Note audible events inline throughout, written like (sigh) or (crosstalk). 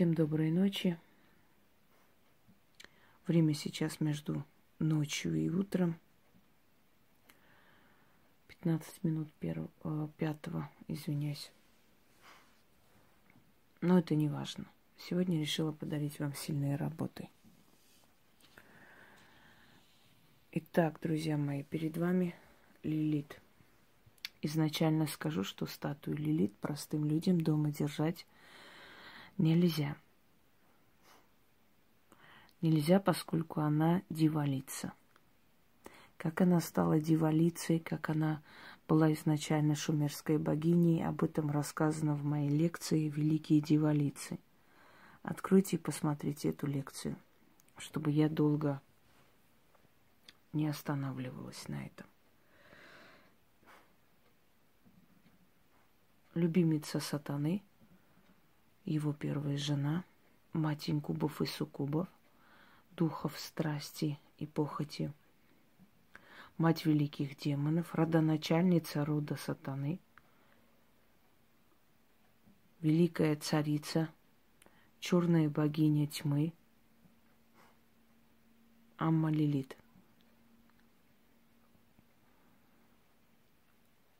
Всем доброй ночи. Время сейчас между ночью и утром. 15 минут первого, э, пятого, извиняюсь. Но это не важно. Сегодня решила подарить вам сильные работы. Итак, друзья мои, перед вами Лилит. Изначально скажу, что статую Лилит простым людям дома держать нельзя. Нельзя, поскольку она дивалица. Как она стала дивалицей, как она была изначально шумерской богиней, об этом рассказано в моей лекции «Великие дивалицы». Откройте и посмотрите эту лекцию, чтобы я долго не останавливалась на этом. Любимица сатаны, его первая жена, мать инкубов и суккубов, духов страсти и похоти, мать великих демонов, родоначальница рода сатаны, великая царица, черная богиня тьмы, Амма Лилит.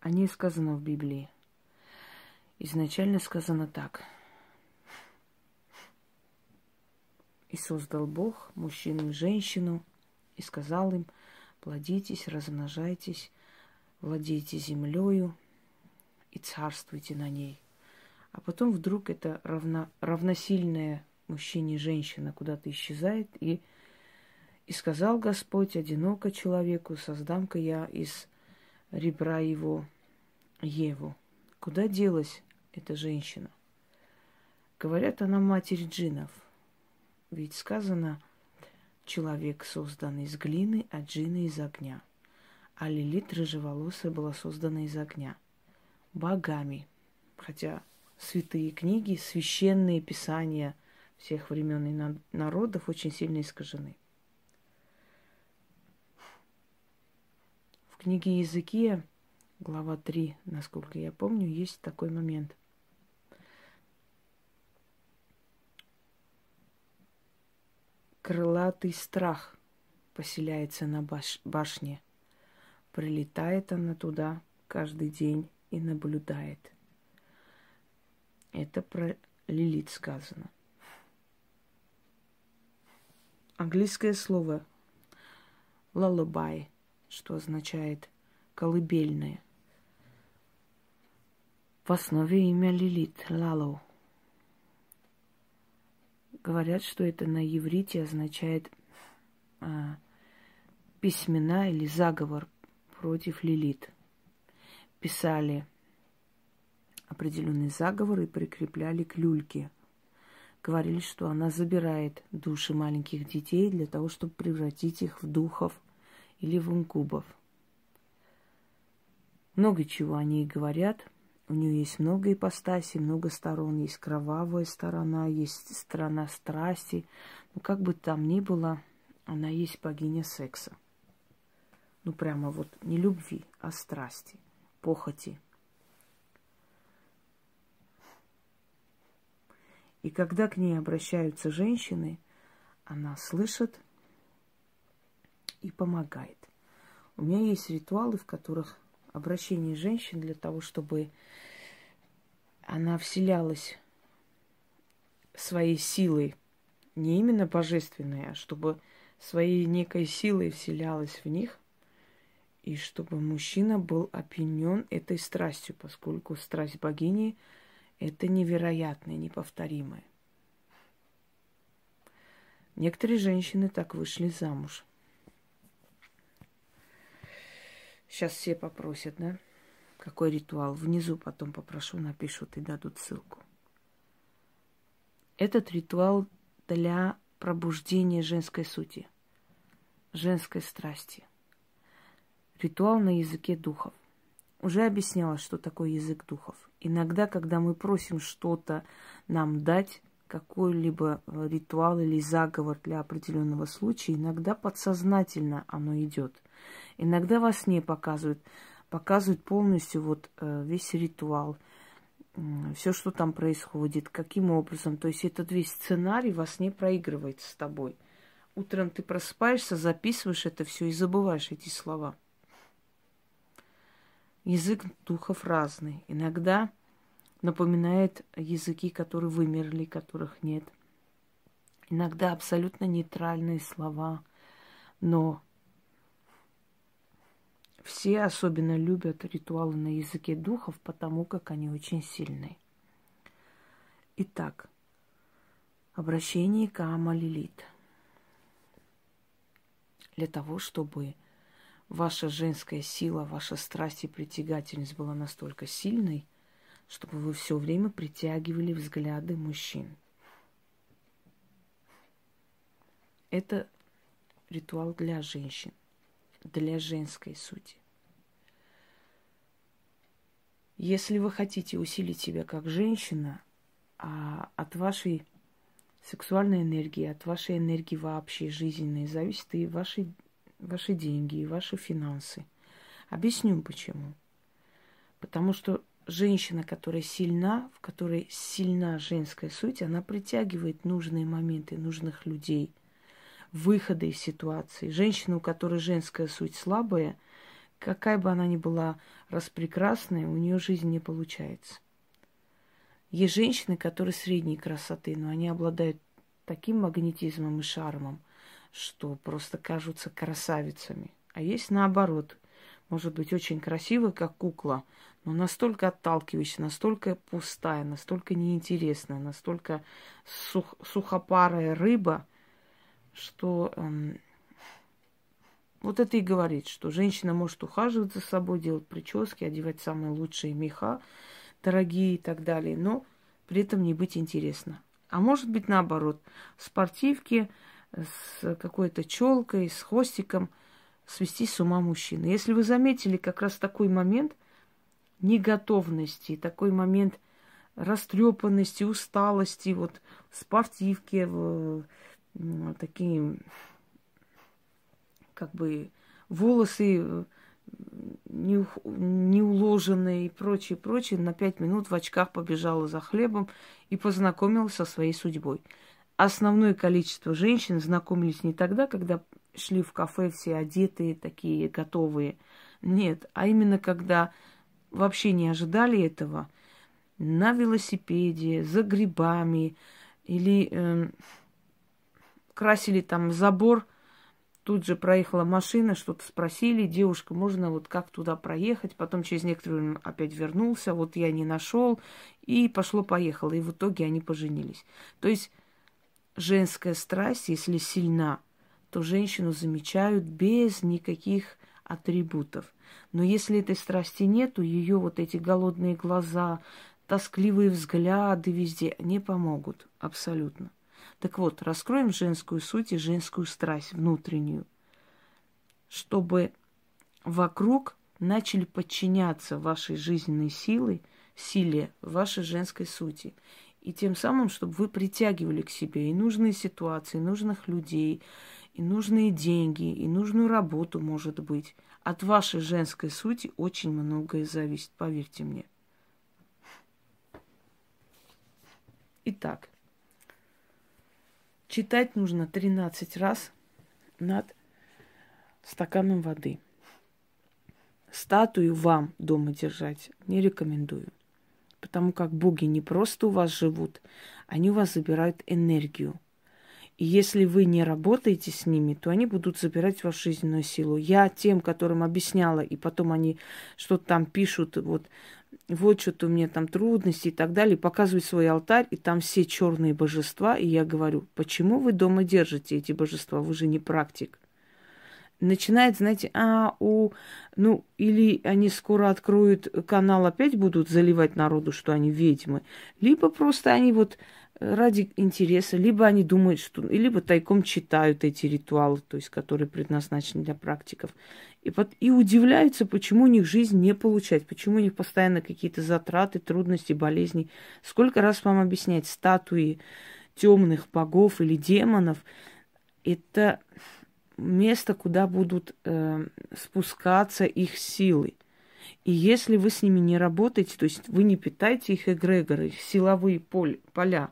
О ней сказано в Библии. Изначально сказано так – И создал Бог мужчину и женщину, и сказал им, плодитесь, размножайтесь, владейте землею и царствуйте на ней. А потом вдруг это равно, равносильная мужчине и женщина куда-то исчезает, и, и сказал Господь, одиноко человеку, создам-ка я из ребра его Еву. Куда делась эта женщина? Говорят, она матерь джинов – ведь сказано, человек создан из глины, а джины из огня. А Лилит рыжеволосая была создана из огня. Богами. Хотя святые книги, священные писания всех времен и народов очень сильно искажены. В книге Языкия, глава 3, насколько я помню, есть такой момент – крылатый страх поселяется на баш- башне. Прилетает она туда каждый день и наблюдает. Это про Лилит сказано. Английское слово lullaby, что означает колыбельное. В основе имя Лилит, Лалоу. Говорят, что это на иврите означает а, письмена или заговор против Лилит. Писали определенный заговор и прикрепляли к люльке. Говорили, что она забирает души маленьких детей для того, чтобы превратить их в духов или в инкубов. Много чего они говорят – у нее есть много ипостасей, много сторон. Есть кровавая сторона, есть сторона страсти. Ну, как бы там ни было, она есть богиня секса. Ну, прямо вот не любви, а страсти, похоти. И когда к ней обращаются женщины, она слышит и помогает. У меня есть ритуалы, в которых обращение женщин для того, чтобы она вселялась своей силой, не именно божественной, а чтобы своей некой силой вселялась в них, и чтобы мужчина был опьянен этой страстью, поскольку страсть богини – это невероятное, неповторимое. Некоторые женщины так вышли замуж. Сейчас все попросят, да? Какой ритуал? Внизу потом попрошу, напишут и дадут ссылку. Этот ритуал для пробуждения женской сути, женской страсти. Ритуал на языке духов. Уже объясняла, что такое язык духов. Иногда, когда мы просим что-то нам дать, какой-либо э, ритуал или заговор для определенного случая, иногда подсознательно оно идет. Иногда во сне показывают, показывают полностью вот э, весь ритуал, все, что там происходит, каким образом. То есть этот весь сценарий во сне проигрывается с тобой. Утром ты просыпаешься, записываешь это все и забываешь эти слова. Язык духов разный. Иногда напоминает языки, которые вымерли, которых нет. Иногда абсолютно нейтральные слова, но все особенно любят ритуалы на языке духов, потому как они очень сильные. Итак, обращение к Амалилит. Для того, чтобы ваша женская сила, ваша страсть и притягательность была настолько сильной, чтобы вы все время притягивали взгляды мужчин. Это ритуал для женщин для женской сути. Если вы хотите усилить себя как женщина, а от вашей сексуальной энергии, от вашей энергии вообще жизненной зависит и ваши, ваши деньги, и ваши финансы. Объясню почему. Потому что женщина, которая сильна, в которой сильна женская суть, она притягивает нужные моменты, нужных людей – выхода из ситуации. Женщина, у которой женская суть слабая, какая бы она ни была распрекрасная, у нее жизнь не получается. Есть женщины, которые средней красоты, но они обладают таким магнетизмом и шармом, что просто кажутся красавицами. А есть наоборот. Может быть очень красивая, как кукла, но настолько отталкивающая, настолько пустая, настолько неинтересная, настолько сух, сухопарая рыба – что эм, вот это и говорит, что женщина может ухаживать за собой, делать прически, одевать самые лучшие меха, дорогие и так далее, но при этом не быть интересно. А может быть наоборот, спортивки с какой-то челкой, с хвостиком свести с ума мужчины. Если вы заметили как раз такой момент неготовности, такой момент растрепанности, усталости, вот в спортивке, в, такие как бы волосы э, не, не уложенные и прочее, прочее, на пять минут в очках побежала за хлебом и познакомилась со своей судьбой. Основное количество женщин знакомились не тогда, когда шли в кафе все одетые, такие готовые. Нет, а именно когда вообще не ожидали этого, на велосипеде, за грибами или э, красили там забор, тут же проехала машина, что-то спросили, девушка, можно вот как туда проехать, потом через некоторое время опять вернулся, вот я не нашел, и пошло-поехало, и в итоге они поженились. То есть женская страсть, если сильна, то женщину замечают без никаких атрибутов. Но если этой страсти нету, ее вот эти голодные глаза, тоскливые взгляды везде не помогут абсолютно. Так вот, раскроем женскую суть и женскую страсть внутреннюю, чтобы вокруг начали подчиняться вашей жизненной силой, силе вашей женской сути. И тем самым, чтобы вы притягивали к себе и нужные ситуации, и нужных людей, и нужные деньги, и нужную работу, может быть. От вашей женской сути очень многое зависит, поверьте мне. Итак, Читать нужно 13 раз над стаканом воды. Статую вам дома держать не рекомендую. Потому как боги не просто у вас живут, они у вас забирают энергию. И если вы не работаете с ними, то они будут забирать вашу жизненную силу. Я тем, которым объясняла, и потом они что-то там пишут, вот вот что-то у меня там трудности и так далее, показывают свой алтарь, и там все черные божества, и я говорю, почему вы дома держите эти божества, вы же не практик. Начинает, знаете, а, у, ну, или они скоро откроют канал, опять будут заливать народу, что они ведьмы, либо просто они вот ради интереса, либо они думают, что, либо тайком читают эти ритуалы, то есть, которые предназначены для практиков. И, под, и удивляются, почему у них жизнь не получается, почему у них постоянно какие-то затраты, трудности, болезни. Сколько раз вам объяснять, статуи темных богов или демонов, это место, куда будут э, спускаться их силы. И если вы с ними не работаете, то есть вы не питаете их эгрегоры, силовые поль, поля,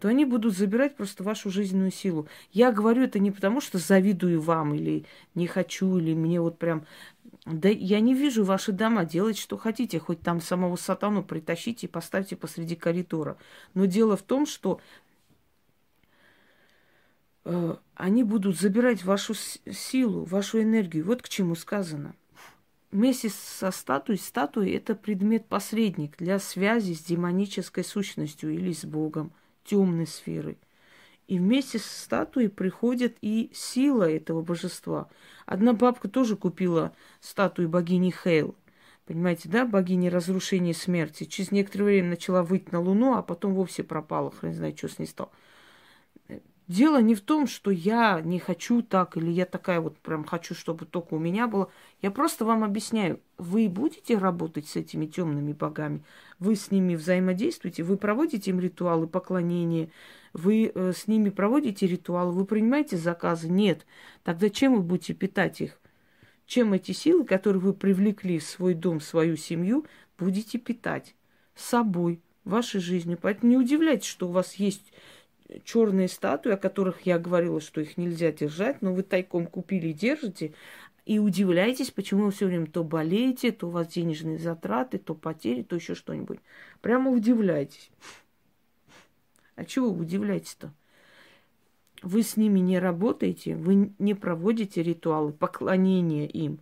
то они будут забирать просто вашу жизненную силу. Я говорю это не потому, что завидую вам или не хочу, или мне вот прям... Да я не вижу ваши дома, делайте, что хотите, хоть там самого сатану притащите и поставьте посреди коридора. Но дело в том, что э, они будут забирать вашу силу, вашу энергию. Вот к чему сказано. Вместе со статуей, статуей это предмет-посредник для связи с демонической сущностью или с Богом темной сферы. И вместе с статуей приходит и сила этого божества. Одна бабка тоже купила статую богини Хейл. Понимаете, да, богини разрушения и смерти. Через некоторое время начала выйти на Луну, а потом вовсе пропала. Хрен знает, что с ней стало. Дело не в том, что я не хочу так, или я такая вот прям хочу, чтобы только у меня было. Я просто вам объясняю, вы будете работать с этими темными богами, вы с ними взаимодействуете, вы проводите им ритуалы поклонения, вы э, с ними проводите ритуалы, вы принимаете заказы? Нет. Тогда чем вы будете питать их? Чем эти силы, которые вы привлекли в свой дом, в свою семью, будете питать? Собой, вашей жизнью. Поэтому не удивляйтесь, что у вас есть черные статуи, о которых я говорила, что их нельзя держать, но вы тайком купили и держите, и удивляетесь, почему вы все время то болеете, то у вас денежные затраты, то потери, то еще что-нибудь. Прямо удивляетесь. А чего вы удивляетесь-то? Вы с ними не работаете, вы не проводите ритуалы поклонения им.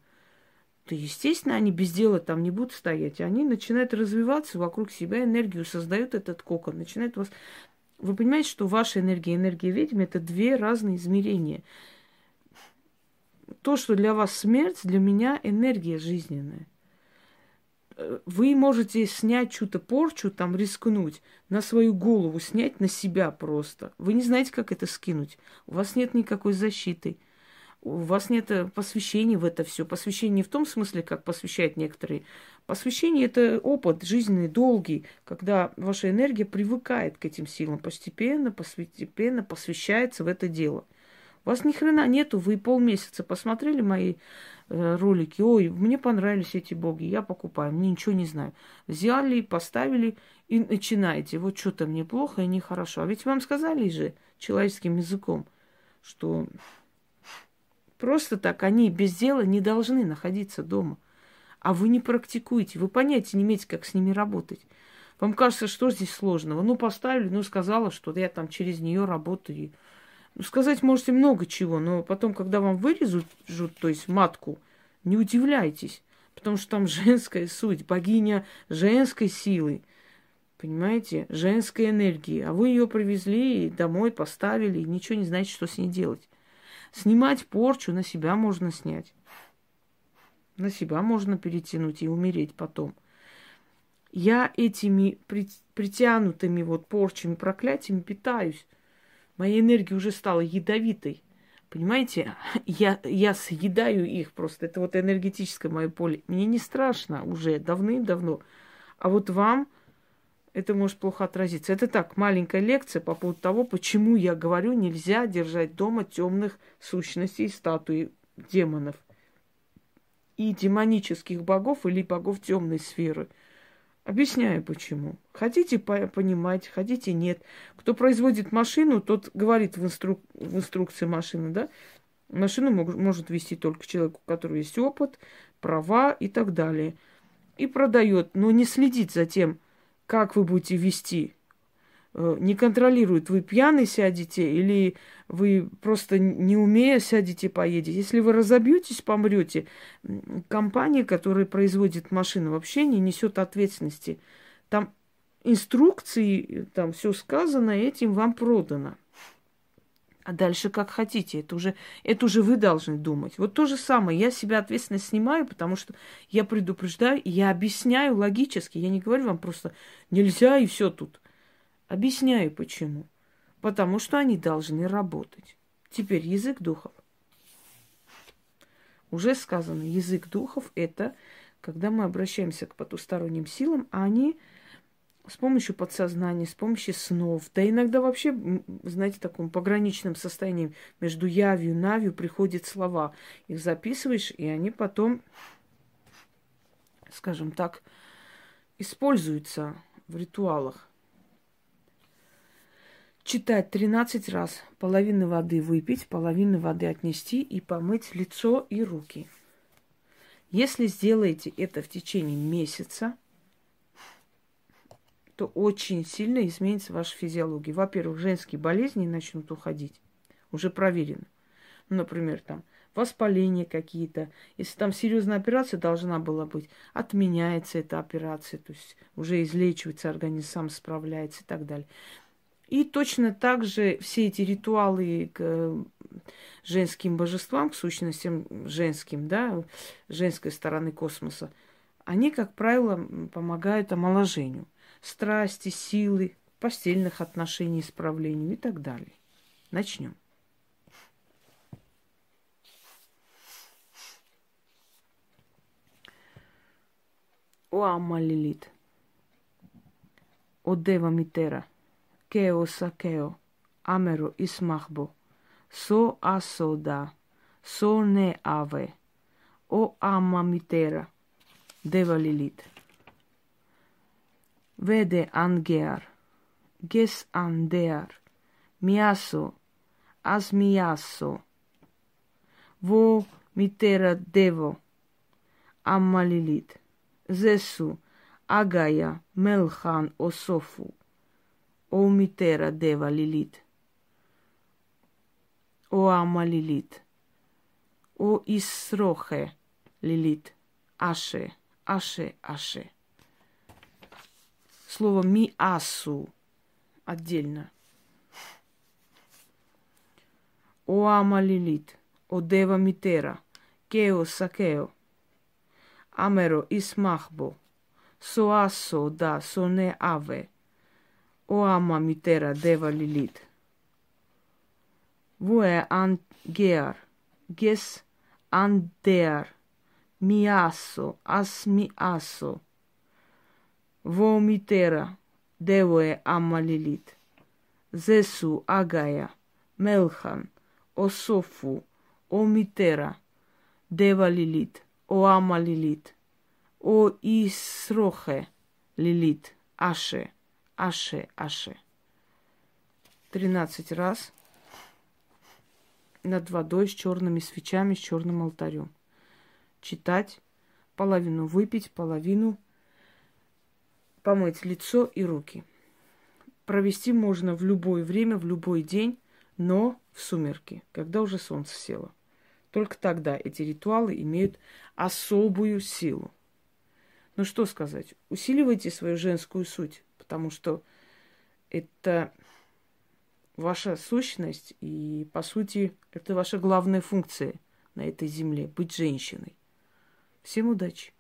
То, естественно, они без дела там не будут стоять. Они начинают развиваться вокруг себя, энергию создают этот кокон, начинают вас вы понимаете, что ваша энергия и энергия ведьмы – это две разные измерения. То, что для вас смерть, для меня энергия жизненная. Вы можете снять чью-то порчу, там рискнуть, на свою голову, снять на себя просто. Вы не знаете, как это скинуть. У вас нет никакой защиты – у вас нет э, посвящения в это все. Посвящение не в том смысле, как посвящают некоторые. Посвящение – это опыт жизненный, долгий, когда ваша энергия привыкает к этим силам, постепенно, постепенно посвящается в это дело. У вас ни хрена нету, вы полмесяца посмотрели мои э, ролики, ой, мне понравились эти боги, я покупаю, мне ничего не знаю. Взяли, поставили и начинаете. Вот что-то мне плохо и нехорошо. А ведь вам сказали же человеческим языком, что Просто так они без дела не должны находиться дома. А вы не практикуете, вы понятия не имеете, как с ними работать. Вам кажется, что здесь сложного? Ну, поставили, ну, сказала, что я там через нее работаю. Ну, сказать можете много чего, но потом, когда вам вырежут, то есть матку, не удивляйтесь, потому что там (laughs) женская суть, богиня женской силы, понимаете, женской энергии. А вы ее привезли домой, поставили, и ничего не знаете, что с ней делать. Снимать порчу на себя можно снять. На себя можно перетянуть и умереть потом. Я этими притянутыми вот порчами, проклятиями питаюсь. Моя энергия уже стала ядовитой. Понимаете, я, я съедаю их просто. Это вот энергетическое мое поле. Мне не страшно уже давным-давно. А вот вам это может плохо отразиться. Это так, маленькая лекция по поводу того, почему я говорю, нельзя держать дома темных сущностей, статуи демонов и демонических богов или богов темной сферы. Объясняю почему. Хотите понимать, хотите нет. Кто производит машину, тот говорит в, инструк... в инструкции машины, да, машину мог... может вести только человек, у которого есть опыт, права и так далее. И продает, но не следит за тем, как вы будете вести. Э, не контролирует, вы пьяный сядете или вы просто не умея сядете, поедете. Если вы разобьетесь, помрете, компания, которая производит машины, вообще не несет ответственности. Там инструкции, там все сказано, этим вам продано. А дальше как хотите. Это уже, это уже вы должны думать. Вот то же самое. Я себя ответственность снимаю, потому что я предупреждаю, я объясняю логически. Я не говорю вам просто нельзя и все тут. Объясняю почему. Потому что они должны работать. Теперь язык духов. Уже сказано, язык духов это когда мы обращаемся к потусторонним силам, а они с помощью подсознания, с помощью снов, да иногда вообще, знаете, в таком пограничном состоянии между явью и навью приходят слова. Их записываешь, и они потом скажем так, используется в ритуалах. Читать 13 раз, половину воды выпить, половину воды отнести и помыть лицо и руки. Если сделаете это в течение месяца, то очень сильно изменится ваша физиология. Во-первых, женские болезни начнут уходить. Уже проверено. Ну, например, там воспаления какие-то. Если там серьезная операция должна была быть, отменяется эта операция, то есть уже излечивается, организм сам справляется и так далее. И точно так же все эти ритуалы к женским божествам, к сущностям женским, да, женской стороны космоса, они, как правило, помогают омоложению страсти, силы, постельных отношений, исправлению и так далее. Начнем. О Амалилит. О Дева Митера. Кео Сакео. Амеро Исмахбо. Со Асода. Со Не Аве. О Ама Митера. Дева Лилит. Vedeanger, Miaso. As miaso. Vo mitera devo, Ammalilit, Zesu, Agaia, Melchan, Osofu, O mitera deva lilit, O Amma lilit, O Isroche lilit, Ashe, Ashe, Ashe. Слово миасу отдельно. О Амалилит, о Дева Митера, Кео Сакео, Амеро Исмахбо, Соасо да Соне Аве, О Ама Митера Дева Лилит. Вуэ ан геар, гес андеар, миасо, ас vomitera, devoe amalilit, zesu agaya, melchan, osofu, omitera, дева Лилит, о Ама Лилит, о Исрохе Лилит, Аше, Аше, Аше. Тринадцать раз над водой с черными свечами, с черным алтарем. Читать, половину выпить, половину помыть лицо и руки. Провести можно в любое время, в любой день, но в сумерки, когда уже солнце село. Только тогда эти ритуалы имеют особую силу. Ну что сказать, усиливайте свою женскую суть, потому что это ваша сущность, и, по сути, это ваша главная функция на этой земле – быть женщиной. Всем удачи!